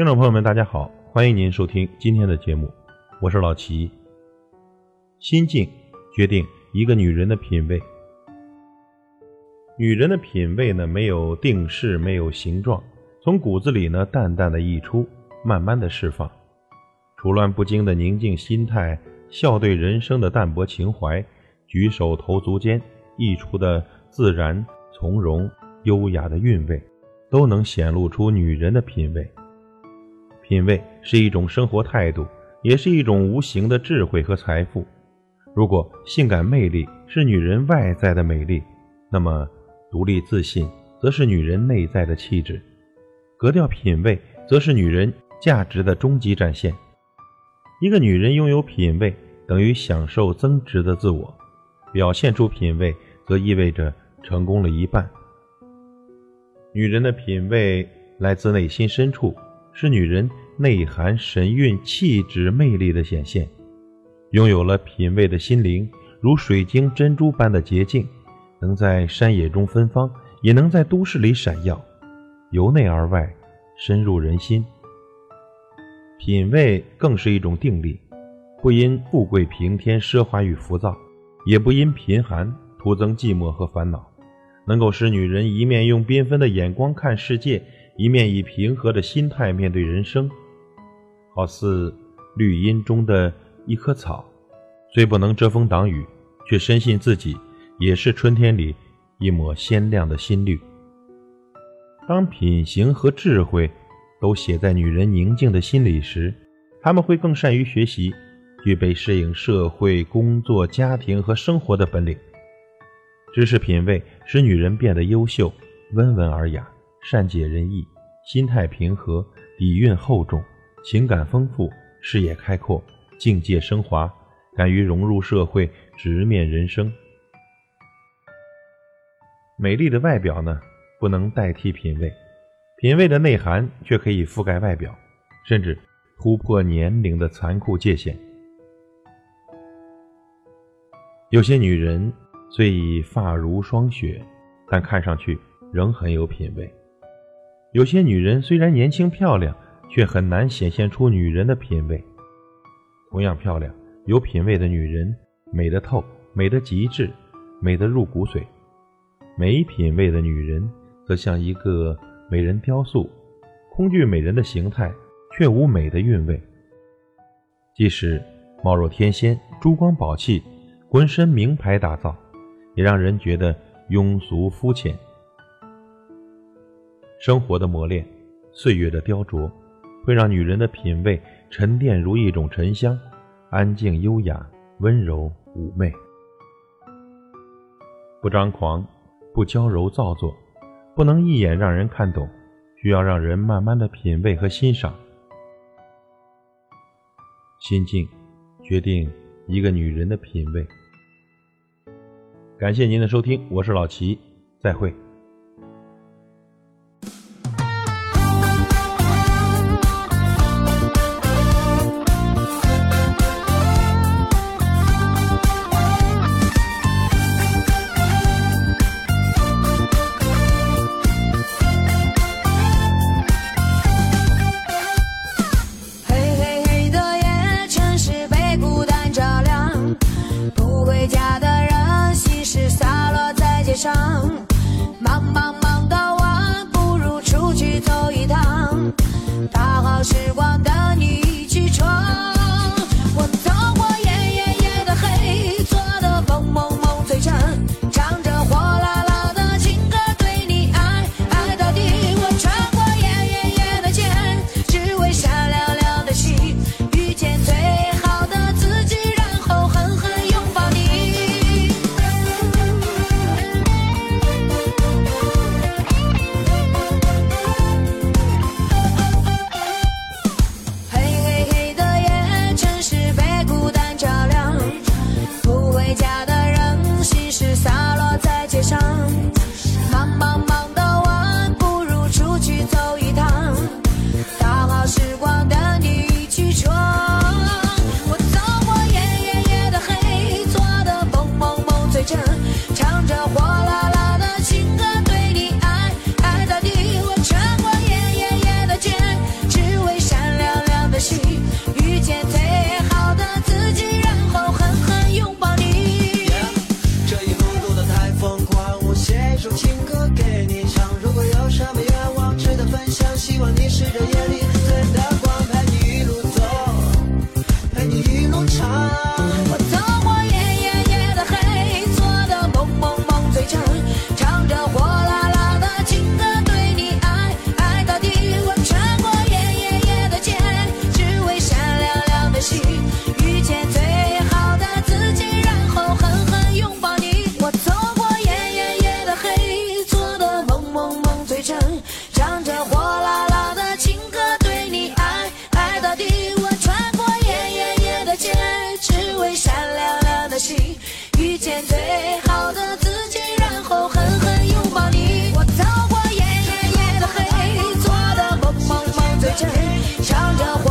听众朋友们，大家好，欢迎您收听今天的节目，我是老齐。心境决定一个女人的品味。女人的品味呢，没有定式，没有形状，从骨子里呢，淡淡的溢出，慢慢的释放。处乱不惊的宁静心态，笑对人生的淡泊情怀，举手投足间溢出的自然从容、优雅的韵味，都能显露出女人的品味。品味是一种生活态度，也是一种无形的智慧和财富。如果性感魅力是女人外在的美丽，那么独立自信则是女人内在的气质。格调品味则是女人价值的终极展现。一个女人拥有品味，等于享受增值的自我。表现出品味，则意味着成功了一半。女人的品味来自内心深处。是女人内涵神韵、气质、魅力的显现。拥有了品味的心灵，如水晶珍珠般的洁净，能在山野中芬芳，也能在都市里闪耀，由内而外，深入人心。品味更是一种定力，不因富贵平添奢华与浮躁，也不因贫寒徒增寂寞和烦恼，能够使女人一面用缤纷的眼光看世界。一面以平和的心态面对人生，好似绿荫中的一棵草，虽不能遮风挡雨，却深信自己也是春天里一抹鲜亮的新绿。当品行和智慧都写在女人宁静的心里时，她们会更善于学习，具备适应社会、工作、家庭和生活的本领。知识品味使女人变得优秀、温文尔雅。善解人意，心态平和，底蕴厚重，情感丰富，视野开阔，境界升华，敢于融入社会，直面人生。美丽的外表呢，不能代替品味，品味的内涵却可以覆盖外表，甚至突破年龄的残酷界限。有些女人虽已发如霜雪，但看上去仍很有品味。有些女人虽然年轻漂亮，却很难显现出女人的品味。同样漂亮、有品味的女人，美得透，美得极致，美得入骨髓；没品味的女人，则像一个美人雕塑，空具美人的形态，却无美的韵味。即使貌若天仙、珠光宝气、浑身名牌打造，也让人觉得庸俗肤浅。生活的磨练，岁月的雕琢，会让女人的品味沉淀如一种沉香，安静优雅，温柔妩媚，不张狂，不娇柔造作，不能一眼让人看懂，需要让人慢慢的品味和欣赏。心境决定一个女人的品味。感谢您的收听，我是老齐，再会。上忙忙忙到晚不如出去走一趟。大好时光梦梦最真，唱着